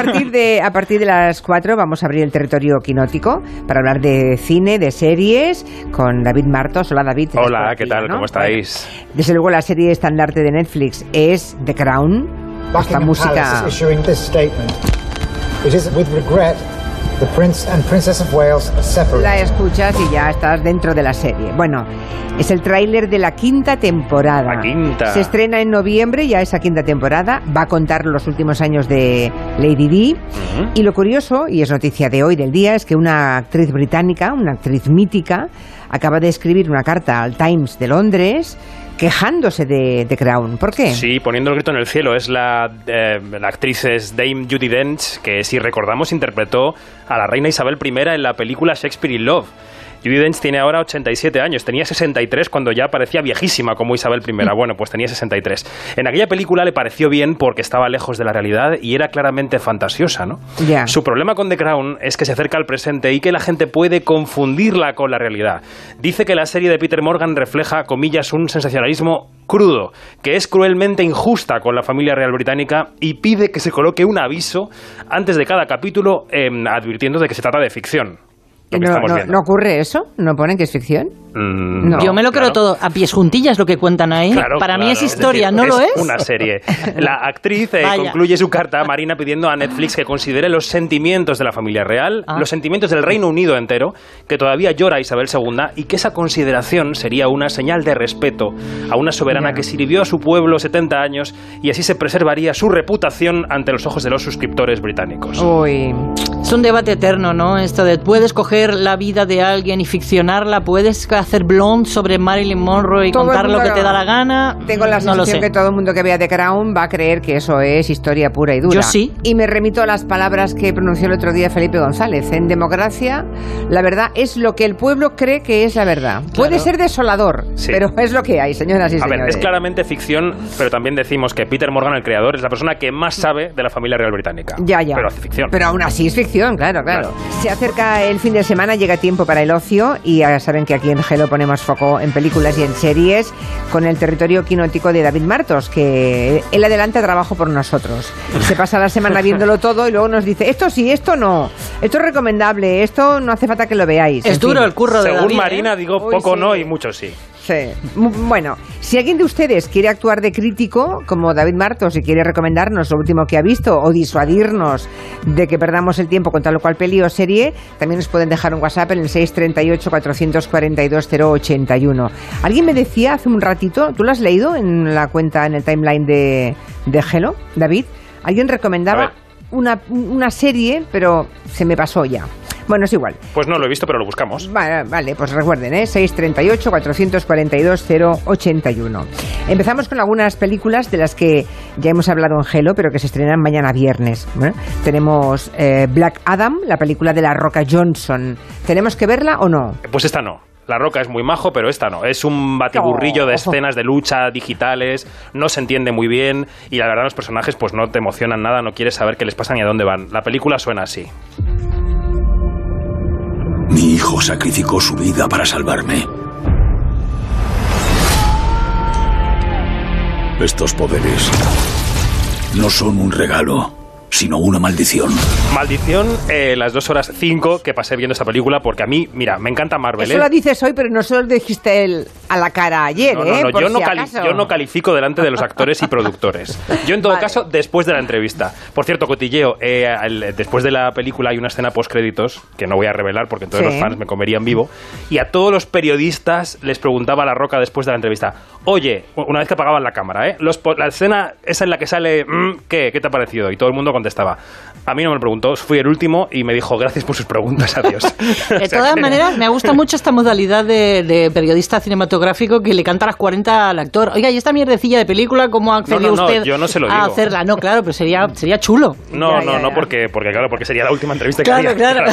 A partir, de, a partir de las 4 vamos a abrir el territorio quinótico para hablar de cine, de series, con David Martos. Hola David. Hola, ¿qué tal? ¿no? ¿Cómo estáis? Bueno, desde luego la serie estandarte de Netflix es The Crown. Esta música... The Prince and Princess of Wales. La escuchas y ya estás dentro de la serie. Bueno, es el tráiler de la quinta temporada. La quinta. Se estrena en noviembre, ya esa quinta temporada. Va a contar los últimos años de Lady Di. Ujú. Y lo curioso, y es noticia de hoy del día, es que una actriz británica, una actriz mítica, acaba de escribir una carta al Times de Londres quejándose de, de Crown. ¿Por qué? Sí, poniendo el grito en el cielo. Es la, eh, la actriz es Dame Judy Dench, que si recordamos interpretó a la reina Isabel I en la película Shakespeare in Love. Judy Dench tiene ahora 87 años, tenía 63 cuando ya parecía viejísima como Isabel I. Bueno, pues tenía 63. En aquella película le pareció bien porque estaba lejos de la realidad y era claramente fantasiosa, ¿no? Ya. Su problema con The Crown es que se acerca al presente y que la gente puede confundirla con la realidad. Dice que la serie de Peter Morgan refleja, comillas, un sensacionalismo crudo, que es cruelmente injusta con la familia real británica y pide que se coloque un aviso antes de cada capítulo em, advirtiendo de que se trata de ficción. Lo que no, estamos no- viendo. ¿No ocurre eso? ¿No ponen que es ficción? Mm, No. Yo me lo creo claro. todo a pies juntillas lo que cuentan ahí. Claro, Para mí claro. es historia, decir, ¿no lo es? una serie. La actriz eh, concluye su carta a Marina pidiendo a Netflix que considere los sentimientos de la familia real, Ah. los sentimientos del Reino Unido entero, que todavía llora Isabel II, y que esa consideración sería una señal de respeto a una soberana que sirvió a su pueblo 70 años y así se preservaría su reputación ante los ojos de los suscriptores británicos. Uy, Es un debate eterno, ¿no? Esto de puedes coger la vida de alguien y ficcionarla, puedes hacer blonde sobre Marilyn Monroe y Todo contar lo que te da la gana. Tengo la sensación que todo el mundo que vea The Crown va a creer que eso es historia pura y dura. Yo sí. Y me remito a las palabras que pronunció el otro día Felipe González. En democracia, la verdad es lo que el pueblo cree que es la verdad. Puede ser desolador, Sí. pero es lo que hay, señoras y A ver, señores. es claramente ficción, pero también decimos que Peter Morgan, el creador, es la persona que más sabe de la familia real británica. Ya, ya. Pero hace ficción. Pero aún así es ficción, claro, claro, Claro. Se acerca el fin de semana, llega tiempo para el ocio y ya saben que aquí en Gelo ponemos foco en películas y en series con el territorio quinótico de David Martos, que él adelanta trabajo por nosotros. Se pasa la semana viéndolo todo y luego nos dice, esto sí, esto no, esto es recomendable, esto no hace falta que lo veáis. Es En duro fin. el curro de Según David, ¿eh? Marina, digo Uy, poco sí. no y mucho sí. Sí. Bueno, si alguien de ustedes quiere actuar de crítico, como David Martos, y quiere recomendarnos lo último que ha visto o disuadirnos de que perdamos el tiempo con tal o cual peli o serie, también nos pueden dejar un WhatsApp en el 638-442-081. Alguien me decía hace un ratito, ¿tú lo has leído en la cuenta, en el timeline de, de Hello, David? Alguien recomendaba una, una serie, pero se me pasó ya. Bueno, es igual. Pues no lo he visto, pero lo buscamos. Vale, vale, pues recuerden, ¿eh? 638-442-081. Empezamos con algunas películas de las que ya hemos hablado en Gelo, pero que se estrenan mañana viernes. ¿eh? Tenemos eh, Black Adam, la película de la Roca Johnson. ¿Tenemos que verla o no? Pues esta no. La Roca es muy majo, pero esta no. Es un batiburrillo de escenas de lucha digitales, no se entiende muy bien y la verdad los personajes pues no te emocionan nada, no quieres saber qué les pasa ni a dónde van. La película suena así. Mi hijo sacrificó su vida para salvarme. Estos poderes no son un regalo, sino una maldición. Maldición, eh, las dos horas cinco que pasé viendo esta película, porque a mí, mira, me encanta Marvel. Eso ¿eh? lo dices hoy, pero no se lo dijiste él a la cara ayer, No, no, ¿eh? no, Por yo, no si cali- acaso. yo no califico delante de los actores y productores. Yo, en todo Vale. caso, después de la entrevista. Por cierto, Cotilleo, eh, el- después de la película hay una escena post-créditos que no voy a revelar porque entonces Sí. los fans me comerían vivo. Y a todos los periodistas les preguntaba a La Roca después de la entrevista: Oye, una vez que apagaban la cámara, ¿eh? Los la escena esa en la que sale, mm, ¿qué? ¿Qué te ha parecido? Y todo el mundo contestaba. A mí no me lo preguntó, fui el último y me dijo gracias por sus preguntas, adiós. De todas maneras, me gusta mucho esta modalidad de, de periodista cinematográfico que le canta a las 40 al actor. Oiga, ¿y esta mierdecilla de película cómo accedió No, no, no, usted yo no se lo a digo. hacerla? No, claro, pero sería, sería chulo. No, Ya, no, ya, no, ya. porque, porque claro, porque sería la última entrevista que Claro, haría, claro.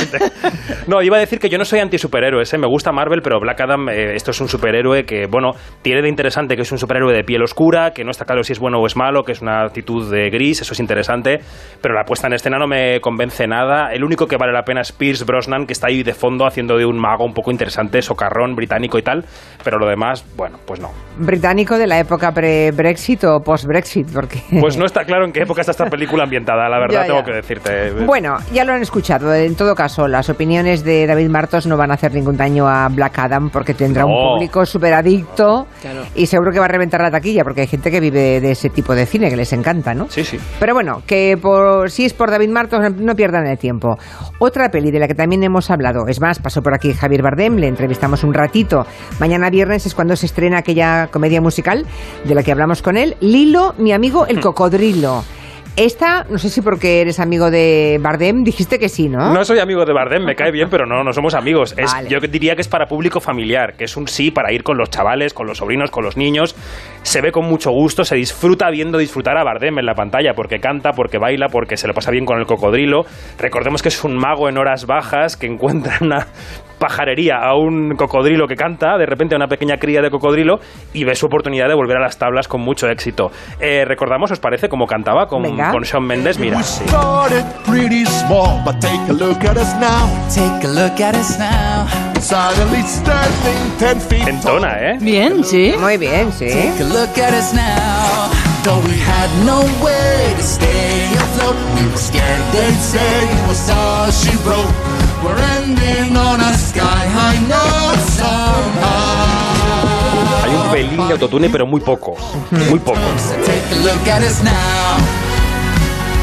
No, iba a decir que yo no soy anti-superhéroes, ¿eh? me gusta Marvel, pero Black Adam, eh, esto es un superhéroe que, bueno, tiene de interesante que es un superhéroe de piel oscura, que no está claro si es bueno o es malo, que es una actitud de gris, eso es interesante, pero la puesta en escena no me convence nada. El único que vale la pena es Pierce Brosnan, que está ahí de fondo haciendo de un mago un poco interesante, socarrón, británico y tal, pero lo demás, bueno, pues no. ¿Británico de la época pre-Brexit o post-Brexit? Porque... Pues no está claro en qué época está esta película ambientada, la verdad, Ya, ya. tengo que decirte. Bueno, ya lo han escuchado. En todo caso, las opiniones de David Martos no van a hacer ningún daño a Black Adam porque tendrá un público súper adicto Claro. y seguro que va a reventar la taquilla porque hay gente que vive de ese tipo de cine que les encanta, ¿no? Sí, sí. Pero bueno, que por, si es por David Martos, no pierdan el tiempo. Otra peli de la que también hemos hablado, es más, pasó por aquí Javier Bardem, le entrevistamos un ratito. Mañana viernes es cuando se estrena aquella comedia musical de la que hablamos con él, Lilo, mi amigo el cocodrilo. Esta, no sé si porque eres amigo de Bardem, dijiste que sí, ¿no? No soy amigo de Bardem, me cae bien, pero no, no somos amigos. Es, Vale. Yo diría que es para público familiar, que es un sí para ir con los chavales, con los sobrinos, con los niños. Se ve con mucho gusto, se disfruta viendo disfrutar a Bardem en la pantalla, porque canta, porque baila, porque se lo pasa bien con el cocodrilo. Recordemos que es un mago en horas bajas que encuentra en una pajarería a un cocodrilo que canta, de repente a una pequeña cría de cocodrilo, y ve su oportunidad de volver a las tablas con mucho éxito. Eh, ¿Recordamos, os parece, cómo cantaba con, Venga. con Shawn Mendes? Mira, sí. Started pretty small, but take a look at us now. Take a look at us now. Suddenly standing ten feet Entona. ¿eh? Bien, sí. Muy bien, sí. Take a look at us now. Though we had no way to stay afloat, we were scared they'd say was all she wrote. We're ending on a sky high note somehow. Hay un pelín de autotune, pero muy poco. Muy poco.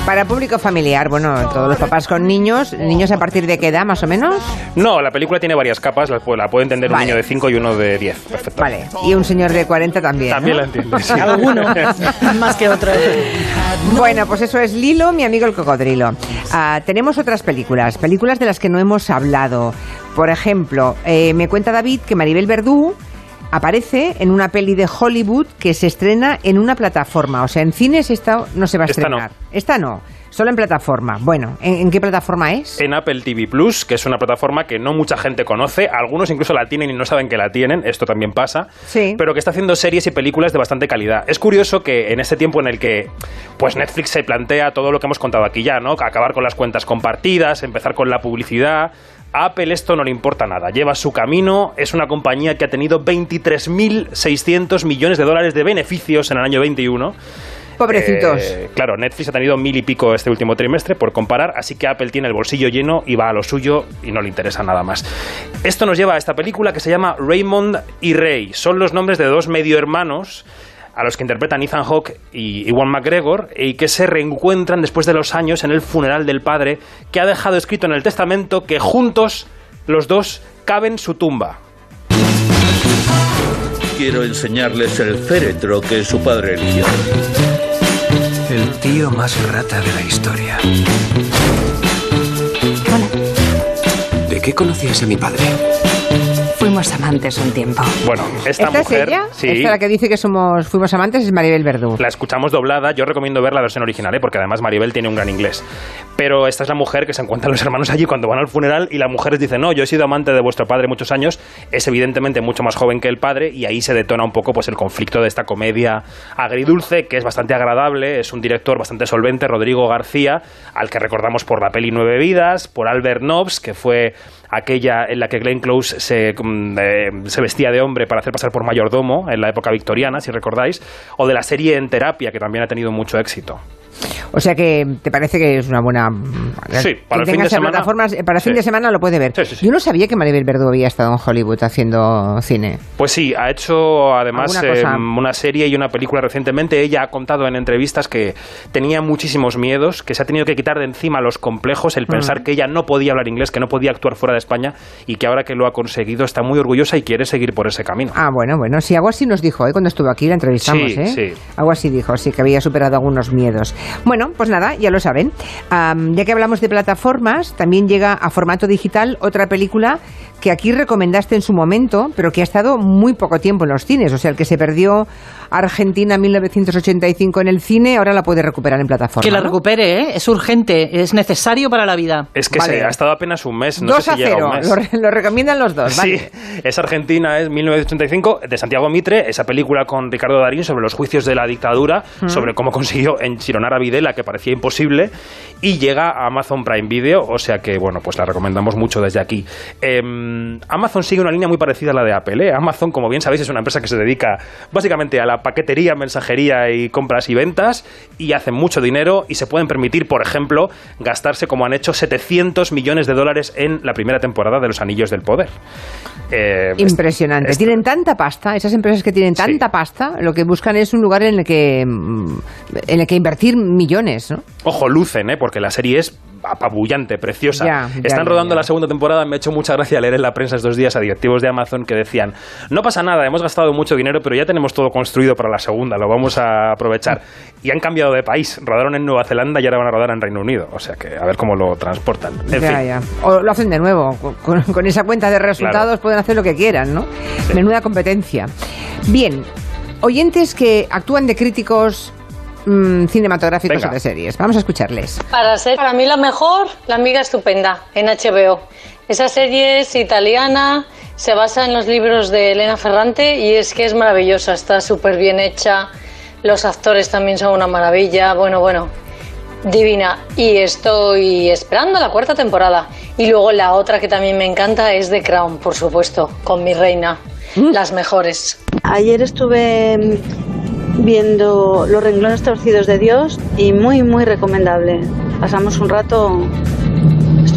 Para público familiar, bueno, todos los papás con niños, niños a partir de qué edad, más o menos. No, la película tiene varias capas, la, la puede entender un niño de 5 y uno de 10. Perfecto. Vale, y un señor de 40 también. ¿no? También la entiendo. sí. Alguno, más que otro. Bueno, pues eso es Lilo, mi amigo el cocodrilo. Ah, tenemos otras películas, películas de las que no hemos hablado. Por ejemplo, eh, me cuenta David que Maribel Verdú aparece en una peli de Hollywood que se estrena en una plataforma. O sea, en cines esta no se va a Esta no. estrenar. Esta no, solo en plataforma. Bueno, ¿en, en qué plataforma es? En Apple TV Plus, que es una plataforma que no mucha gente conoce, algunos incluso la tienen y no saben que la tienen, esto también pasa, Sí. pero que está haciendo series y películas de bastante calidad. Es curioso que en este tiempo en el que pues Netflix se plantea todo lo que hemos contado aquí ya, ¿no? Acabar con las cuentas compartidas, empezar con la publicidad, a Apple esto no le importa nada, lleva su camino, es una compañía que ha tenido 23.600 millones de dólares de beneficios en el año 21. Pobrecitos. Eh, claro, Netflix ha tenido mil y pico este último trimestre, por comparar, así que Apple tiene el bolsillo lleno y va a lo suyo y no le interesa nada más. Esto nos lleva a esta película que se llama Raymond y Ray. Son los nombres de dos medio hermanos a los que interpretan Ethan Hawke y Iwan McGregor y que se reencuentran después de los años en el funeral del padre que ha dejado escrito en el testamento que juntos los dos caben su tumba. Quiero enseñarles el féretro que su padre eligió. El tío más rata de la historia. ¿De qué conocías a mi padre? Fuimos amantes un tiempo. Bueno, esta, ¿Esta mujer, es ella? sí, Esta la que dice que somos fuimos amantes es Maribel Verdú. La escuchamos doblada, yo recomiendo ver la versión original, ¿eh? porque además Maribel tiene un gran inglés. Pero esta es la mujer que se encuentran los hermanos allí cuando van al funeral y la mujer les dice, no, yo he sido amante de vuestro padre muchos años, es evidentemente mucho más joven que el padre y ahí se detona un poco pues el conflicto de esta comedia agridulce, que es bastante agradable, es un director bastante solvente, Rodrigo García, al que recordamos por la peli Nueve Vidas, por Albert Nobbs, que fue aquella en la que Glenn Close se, mm, eh, se vestía de hombre para hacer pasar por mayordomo en la época victoriana, si recordáis, o de la serie En Terapia, que también ha tenido mucho éxito. O sea que te parece que es una buena. Sí, para el fin de semana, plataformas, eh, para fin de semana lo puede ver. Sí, sí, sí. Yo no sabía que Maribel Verdú había estado en Hollywood haciendo cine. Pues sí, ha hecho además eh, una serie y una película recientemente. Ella ha contado en entrevistas que tenía muchísimos miedos, que se ha tenido que quitar de encima los complejos, el pensar que ella no podía hablar inglés, que no podía actuar fuera de España y que ahora que lo ha conseguido está muy orgullosa y quiere seguir por ese camino. Ah, bueno, bueno, sí, algo así nos dijo, ¿eh? Cuando estuvo aquí la entrevistamos, ¿eh? sí. Algo así dijo, sí, que había superado algunos miedos. Bueno, pues nada, ya lo saben. Ya que hablamos de plataformas, también llega a formato digital otra película que aquí recomendaste en su momento, pero que ha estado muy poco tiempo en los cines. O sea, el que se perdió Argentina 1985 en el cine, ahora la puede recuperar en plataforma. Que la ¿no? recupere, ¿eh? es urgente, es necesario para la vida. Es que Vale. se ha estado apenas un mes, no Dos sé a si llega cero, un mes. lo, re- lo recomiendan los dos. Sí, Vale. es Argentina, es 1985, de Santiago Mitre, esa película con Ricardo Darín sobre los juicios de la dictadura, sobre cómo consiguió enchironar a Videla, que parecía imposible, y llega a Amazon Prime Video, o sea que, bueno, pues la recomendamos mucho desde aquí. Em, Amazon sigue una línea muy parecida a la de Apple. ¿eh? Amazon, como bien sabéis, es una empresa que se dedica básicamente a la paquetería, mensajería y compras y ventas, y hacen mucho dinero y se pueden permitir, por ejemplo, gastarse como han hecho 700 millones de dólares en la primera temporada de Los Anillos del Poder. Eh, Impresionante. es- Tienen tanta pasta, esas empresas que tienen Sí. tanta pasta, lo que buscan es un lugar en el que mm, en el que invertir millones, ¿no? Ojo, lucen, ¿eh? porque la serie es apabullante, preciosa. Ya, ya, Están rodando ya. la segunda temporada. Me ha hecho mucha gracia leer en la prensa estos días a directivos de Amazon que decían: No pasa nada, hemos gastado mucho dinero, pero ya tenemos todo construido para la segunda, lo vamos a aprovechar. Y han cambiado de país. Rodaron en Nueva Zelanda y ahora van a rodar en Reino Unido. O sea que a ver cómo lo transportan. En ya, fin. ya. O lo hacen de nuevo. Con, con esa cuenta de resultados Claro. pueden hacer lo que quieran, ¿no? Menuda competencia. Bien, oyentes que actúan de críticos mm, cinematográficos Venga. o de series. Vamos a escucharles. Para ser para mí la mejor, La amiga estupenda, en HBO. Esa serie es italiana, se basa en los libros de Elena Ferrante y es que es maravillosa, está súper bien hecha, los actores también son una maravilla, bueno, bueno, divina. Y estoy esperando la cuarta temporada. Y luego la otra que también me encanta es The Crown, por supuesto, con mi reina, las mejores. Ayer estuve mm, viendo Los renglones torcidos de Dios y muy, muy recomendable. Pasamos un rato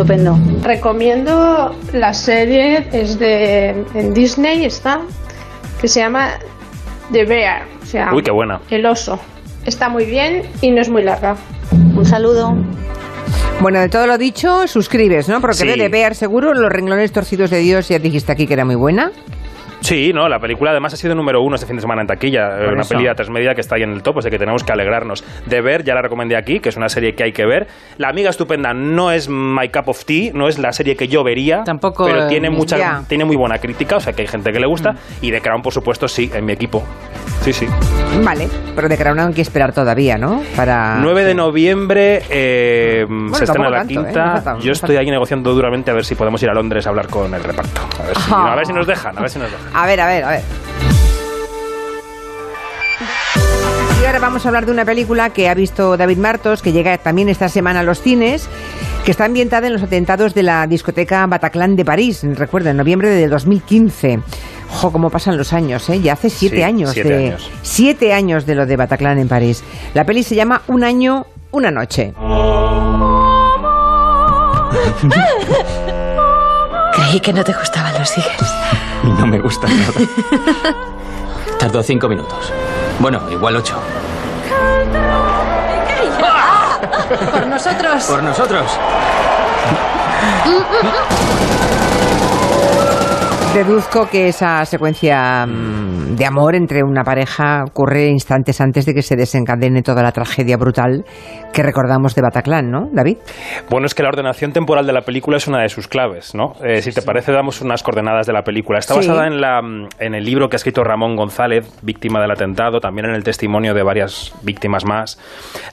estupendo. Recomiendo la serie, es de en Disney está, que se llama The Bear, o sea, Uy, qué buena. el oso. Está muy bien y no es muy larga. Un saludo. Bueno, de todo lo dicho, suscribes, ¿no? Porque Sí. de Bear seguro, Los renglones torcidos de Dios, ya dijiste aquí que era muy buena. Sí, no, la película además ha sido número uno este fin de semana en taquilla. Por una eso. peli a tres media que está ahí en el top, o sea que tenemos que alegrarnos. De ver, ya la recomendé aquí, que es una serie que hay que ver. La amiga estupenda no es my cup of tea, no es la serie que yo vería. Tampoco, Pero eh, tiene mucha, tiene muy buena crítica, o sea que hay gente que le gusta. Y The Crown, por supuesto, sí, en mi equipo. Sí, sí. Vale, pero de Crown hay que esperar todavía, ¿no? Para 9 de noviembre eh, se estrena la tanto, ¿eh? quinta. No Yo estoy ahí negociando duramente a ver si podemos ir a Londres a hablar con el reparto. A ver si, a ver si nos dejan, a ver si nos dejan. A ver, a ver, a ver. Y ahora vamos a hablar de una película que ha visto David Martos, que llega también esta semana a los cines, que está ambientada en los atentados de la discoteca Bataclan de París, recuerda, en noviembre de 2015. Ojo, cómo pasan los años, ¿eh? Ya hace siete Sí, años. siete de, años. Siete años de lo de Bataclan en París. La peli se llama Un año, una noche. Creí que no te gustaban los Eagles. No me gusta nada. Tardó cinco minutos. Bueno, igual ocho. Por nosotros. Por nosotros. Deduzco que esa secuencia mm, de amor entre una pareja ocurre instantes antes de que se desencadene toda la tragedia brutal que recordamos de Bataclan, ¿no, David? Bueno, es que la ordenación temporal de la película es una de sus claves, ¿no? Eh, si te parece, damos unas coordenadas de la película. Está Sí. basada en, la, en el libro que ha escrito Ramón González, víctima del atentado, también en el testimonio de varias víctimas más.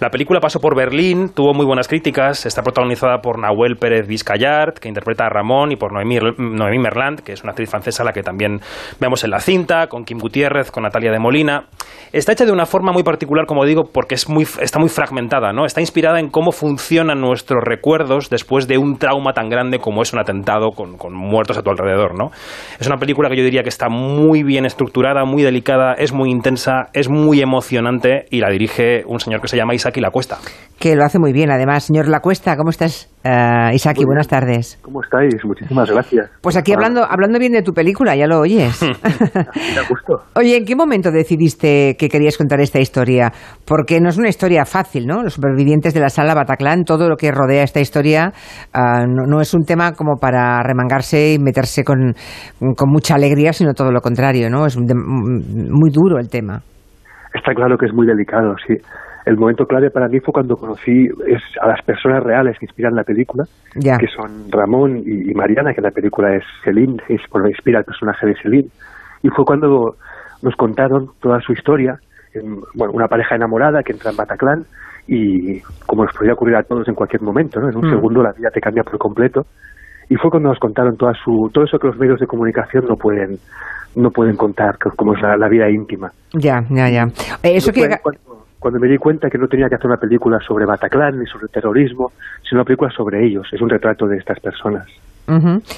La película pasó por Berlín, tuvo muy buenas críticas, está protagonizada por Nahuel Pérez Vizcayart, que interpreta a Ramón, y por Noemí, Noemí Merland, que es una actriz francesa la que también vemos en la cinta, con Kim Gutiérrez, con Natalia de Molina. Está hecha de una forma muy particular, como digo, porque es muy, está muy fragmentada, ¿no? Está inspirada en cómo funcionan nuestros recuerdos después de un trauma tan grande como es un atentado con, con muertos a tu alrededor, ¿no? Es una película que yo diría que está muy bien estructurada, muy delicada, es muy intensa, es muy emocionante y la dirige un señor que se llama Isaki La Cuesta. Que lo hace muy bien, además. Señor Lacuesta, ¿cómo estás? Eh, Isaki, buenas tardes. ¿Cómo estáis? Muchísimas gracias. Pues aquí hablando, hablando bien de tu película, ya lo oyes. Oye, ¿en qué momento decidiste que querías contar esta historia? Porque no es una historia fácil, ¿no? Los supervivientes de la sala Bataclan, todo lo que rodea esta historia, ah, no, no es un tema como para remangarse y meterse con, con mucha alegría, sino todo lo contrario, ¿no? Es de- muy duro el tema. Está claro que es muy delicado, sí. El momento clave para mí fue cuando conocí es, a las personas reales que inspiran la película, Ya. que son Ramón y, y Mariana, que la película es Celine, es que inspira el personaje de Celine. Y fue cuando nos contaron toda su historia, en, bueno, una pareja enamorada que entra en Bataclan y como nos podría ocurrir a todos en cualquier momento, ¿no? En un Mm. segundo la vida te cambia por completo. Y fue cuando nos contaron toda su, todo eso que los medios de comunicación no pueden, no pueden contar, como es la, la vida íntima. Ya, ya, ya. Eh, eso que... cuando, cuando me di cuenta que no tenía que hacer una película sobre Bataclan ni sobre terrorismo, sino una película sobre ellos. Es un retrato de estas personas.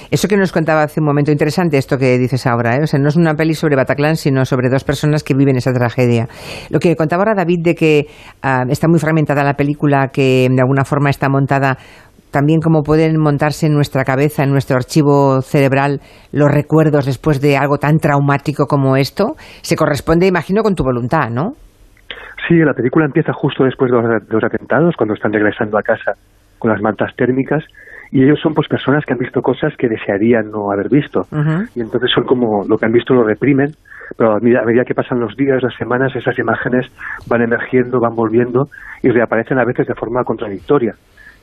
Eso que nos contaba hace un momento, interesante esto que dices ahora, ¿eh? o sea, no es una peli sobre Bataclan, sino sobre dos personas que viven esa tragedia. Lo que contaba ahora David de que ah, está muy fragmentada la película, que de alguna forma está montada también como pueden montarse en nuestra cabeza, en nuestro archivo cerebral, los recuerdos después de algo tan traumático como esto, se corresponde, imagino, con tu voluntad, ¿no? Sí, la película empieza justo después de los, de los atentados, cuando están regresando a casa con las mantas térmicas, y ellos son pues personas que han visto cosas que desearían no haber visto. y entonces son como lo que han visto lo reprimen, pero a medida, a medida que pasan los días, las semanas, esas imágenes van emergiendo, van volviendo y reaparecen a veces de forma contradictoria.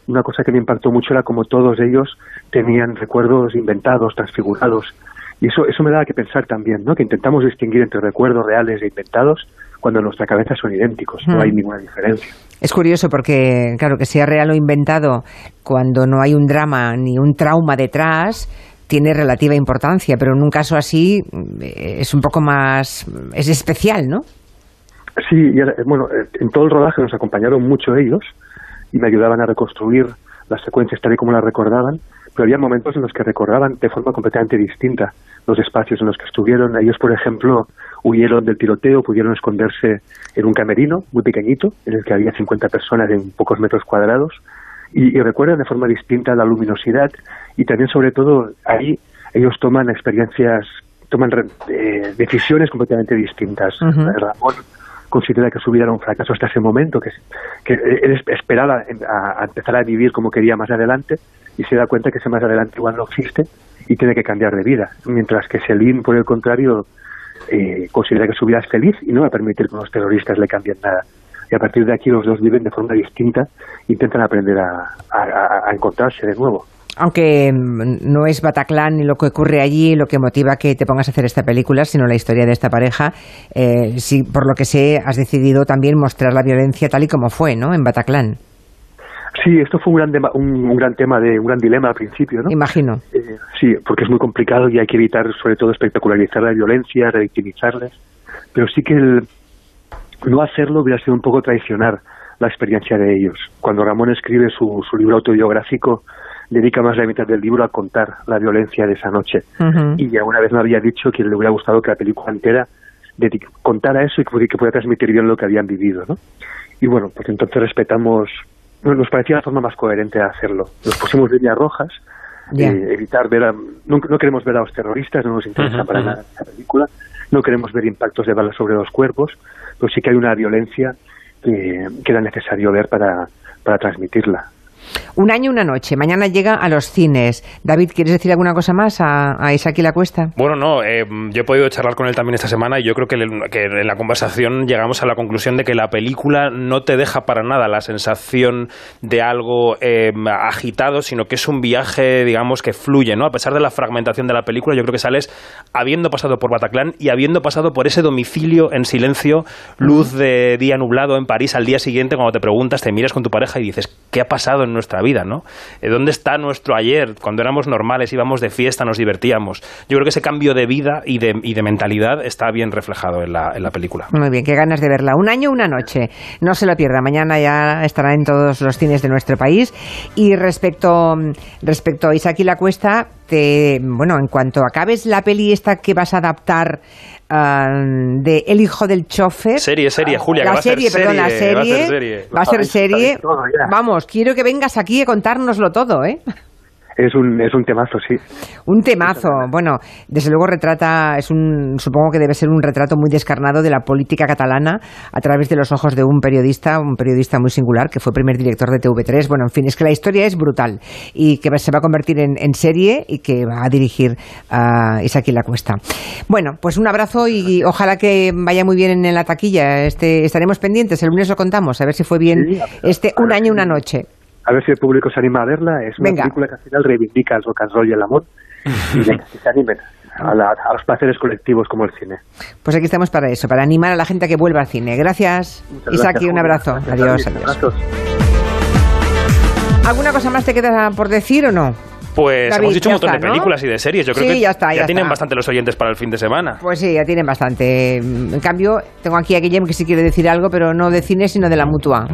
Una cosa que me impactó mucho era como todos ellos tenían recuerdos inventados, transfigurados, y eso, eso me daba que pensar también, ¿no? que intentamos distinguir entre recuerdos reales e inventados cuando en nuestra cabeza son idénticos, no Hmm. hay ninguna diferencia. Es curioso porque, claro, que sea real o inventado, cuando no hay un drama ni un trauma detrás, tiene relativa importancia, pero en un caso así eh, es un poco más, es especial, ¿no? Sí, y era- bueno, eh, en todo el rodaje nos acompañaron mucho ellos y me ayudaban a reconstruir las secuencias tal y como las recordaban, pero había momentos en los que recordaban de forma completamente distinta los espacios en los que estuvieron. Ellos, por ejemplo, huyeron del tiroteo, pudieron esconderse en un camerino muy pequeñito, en el que había 50 personas en pocos metros cuadrados, y, y recuerdan de forma distinta la luminosidad y también, sobre todo, ahí ellos toman experiencias, toman eh, decisiones completamente distintas. Ujú. Ramón considera que su vida era un fracaso hasta ese momento, que, que él es- esperaba a, a empezar a vivir como quería más adelante y se da cuenta que ese más adelante igual no existe y tiene que cambiar de vida. Mientras que Selim, por el contrario, eh, considera que su vida es feliz y no va a permitir que los terroristas le cambien nada. Y a partir de aquí los dos viven de forma distinta intentan aprender a- a encontrarse de nuevo. Aunque mm, no es Bataclan ni lo que ocurre allí lo que motiva que te pongas a hacer esta película, sino la historia de esta pareja, eh, sí, por lo que sé, has decidido también mostrar la violencia tal y como fue, ¿no? En Bataclan. Sí, esto fue un gran, dema- un, un gran tema, de un gran dilema al principio, ¿no? Imagino. Eh, sí, porque es muy complicado y hay que evitar, sobre todo, espectacularizar la violencia, revictimizarles. Pero sí que el no hacerlo hubiera sido un poco traicionar la experiencia de ellos. Cuando Ramón escribe su, su libro autobiográfico, dedica más de la mitad del libro a contar la violencia de esa noche. Y alguna vez me había dicho que le hubiera gustado que la película entera contara eso y que, pudiera transmitir bien lo que habían vivido, ¿no? Y bueno, pues entonces respetamos, nos parecía la forma más coherente de hacerlo. Nos pusimos líneas rojas, eh, evitar ver a, no, no queremos ver a los terroristas, no nos interesa para nada esa película, no queremos ver impactos de balas sobre los cuerpos, pero sí que hay una violencia que, que era necesario ver para, para transmitirla. Un año, una noche. Mañana llega a los cines. David, ¿quieres decir alguna cosa más a, a Isaac y la Cuesta? Bueno, no, eh, yo he podido charlar con él también esta semana y yo creo que, en la conversación llegamos a la conclusión de que la película no te deja para nada la sensación de algo eh, agitado, sino que es un viaje, digamos, que fluye, ¿no? A pesar de la fragmentación de la película, yo creo que sales habiendo pasado por Bataclan y habiendo pasado por ese domicilio en silencio, luz de día nublado en París al día siguiente, cuando te preguntas, te miras con tu pareja y dices, ¿qué ha pasado en nuestra vida, no? Eh, ¿Dónde está nuestro ayer? Cuando éramos normales, íbamos de fiesta, nos divertíamos. Yo creo que ese cambio de vida y de, y de mentalidad está bien reflejado en la, en la película. Muy bien, qué ganas de verla. Un año, una noche. No se lo pierda. Mañana ya estará en todos los cines de nuestro país. Y respecto, respecto a Isaac y la Cuesta, te, bueno, en cuanto acabes la peli esta que vas a adaptar ah, de El hijo del chofer. Serie, serie, Julia, que la va a ser serie, perdón, la serie, va a ser serie. serie. Va a ser serie. Vamos, quiero que vengas aquí a contárnoslo todo, ¿eh? Es un, es un temazo, sí. Un temazo. Bueno, desde luego retrata, es un, supongo que debe ser un retrato muy descarnado de la política catalana a través de los ojos de un periodista, un periodista muy singular que fue primer director de TV3. Bueno, en fin, es que la historia es brutal y que se va a convertir en, en serie y que va a dirigir a Isaac La Cuesta. Bueno, pues un abrazo y ojalá que vaya muy bien en la taquilla. Este, estaremos pendientes, el lunes lo contamos, a ver si fue bien Sí, este un año, una noche. A ver si el público se anima a verla. Es una Venga. película que al final reivindica el rock and roll y el amor. Y venga, que se animen a, la- a los placeres colectivos como el cine. Pues aquí estamos para eso, para animar a la gente a que vuelva al cine. Gracias, Muchas Isaac, gracias, un Julia. abrazo. Gracias, Adiós, adiós. Abrazos. ¿Alguna cosa más te queda por decir o no? Pues David, hemos dicho un montón está, de ¿no? películas y de series. Yo creo Sí, que ya está, ya tienen está. bastante los oyentes para el fin de semana. Pues sí, ya tienen bastante. En cambio, tengo aquí a Guillem que sí quiere decir algo, pero no de cine, sino de la mutua.